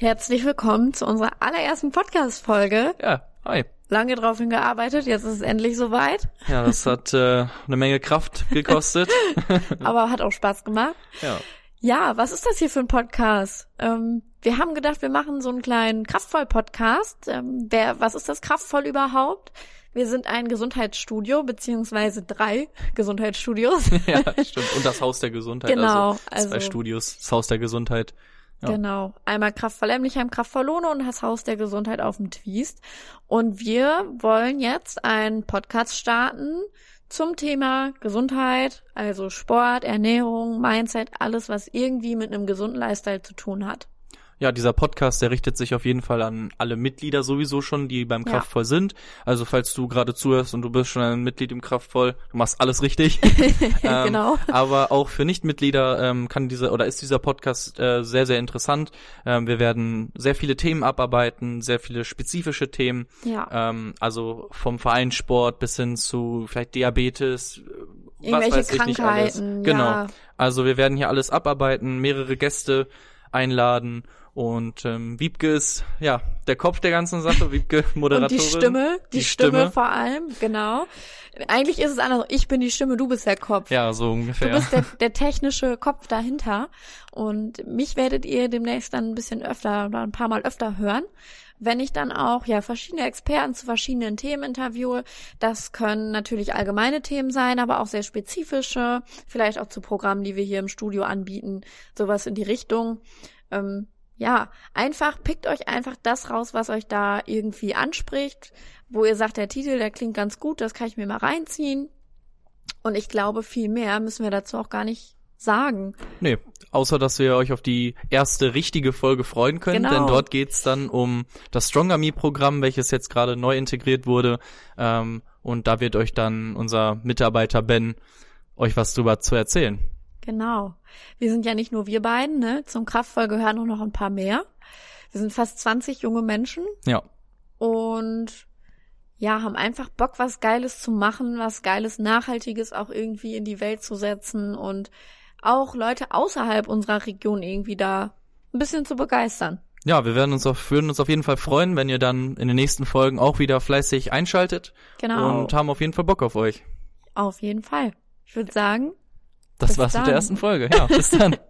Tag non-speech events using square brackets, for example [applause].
Herzlich willkommen zu unserer allerersten Podcast-Folge. Ja, hi. Lange drauf hingearbeitet, jetzt ist es endlich soweit. Ja, das hat äh, eine Menge Kraft gekostet. [laughs] Aber hat auch Spaß gemacht. ja. Ja, was ist das hier für ein Podcast? Ähm, wir haben gedacht, wir machen so einen kleinen Kraftvoll-Podcast. Ähm, wer, was ist das Kraftvoll überhaupt? Wir sind ein Gesundheitsstudio, beziehungsweise drei [laughs] Gesundheitsstudios. ja, [laughs] stimmt. Und das Haus der Gesundheit. Genau, Also zwei also- Studios, das Haus der Gesundheit. Ja. Genau. Einmal Kraftvoll Emlichheim, Kraftvoll Lohne und das Haus der Gesundheit auf dem Twist. Und wir wollen jetzt einen Podcast starten zum Thema Gesundheit, also Sport, Ernährung, Mindset, alles, was irgendwie mit einem gesunden Lifestyle zu tun hat. Ja, dieser Podcast, der richtet sich auf jeden Fall an alle Mitglieder sowieso schon, die beim Ja. Kraftvoll sind. Also falls du gerade zuhörst und du bist schon ein Mitglied im Kraftvoll, du machst alles richtig. [laughs] Ähm, genau. Aber auch für Nichtmitglieder ähm, kann dieser oder ist dieser Podcast äh, sehr, sehr interessant. Ähm, wir werden sehr viele Themen abarbeiten, sehr viele spezifische Themen. Ja. Ähm, also vom Vereinssport bis hin zu vielleicht Diabetes, äh, was Irgendwelche weiß ich nicht alles. Krankheiten, Genau. ja. Also wir werden hier alles abarbeiten, mehrere Gäste einladen und ähm, Wiebke ist ja der Kopf der ganzen Sache. Wiebke [laughs] Und Moderatorin. die Stimme, die, Die Stimme, Stimme. vor allem, genau. Eigentlich ist es anders. Ich bin die Stimme, du bist der Kopf. Ja, so Du ungefähr. bist der, der technische Kopf dahinter. Und mich werdet ihr demnächst dann ein bisschen öfter oder ein paar Mal öfter hören, wenn ich dann auch ja verschiedene Experten zu verschiedenen Themen interviewe. Das können natürlich allgemeine Themen sein, aber auch sehr spezifische, vielleicht auch zu Programmen, die wir hier im Studio anbieten, sowas in die Richtung. Ähm, ja, einfach pickt euch einfach das raus, was euch da irgendwie anspricht, wo ihr sagt, der Titel, der klingt ganz gut, das kann ich mir mal reinziehen. Und ich glaube, viel mehr müssen wir dazu auch gar nicht sagen. Nee, außer dass ihr euch auf die erste richtige Folge freuen könnt, Genau. denn dort geht's dann um das Stronger Me Programm, welches jetzt gerade neu integriert wurde. Ähm, und da wird euch dann unser Mitarbeiter Ben euch was drüber zu erzählen. Genau. Wir sind ja nicht nur wir beiden, ne? Zum Kraftvoll gehören auch noch ein paar mehr. Wir sind fast 20 junge Menschen Ja, und ja, haben einfach Bock, was Geiles zu machen, was Geiles, Nachhaltiges auch irgendwie in die Welt zu setzen und auch Leute außerhalb unserer Region irgendwie da ein bisschen zu begeistern. ja, wir werden uns auf, würden uns auf jeden Fall freuen, wenn ihr dann in den nächsten Folgen auch wieder fleißig einschaltet Genau. und haben auf jeden Fall Bock auf euch. Auf jeden Fall. Ich würde sagen, Das Bis war's mit dann. der ersten Folge. Ja, bis dann. [laughs]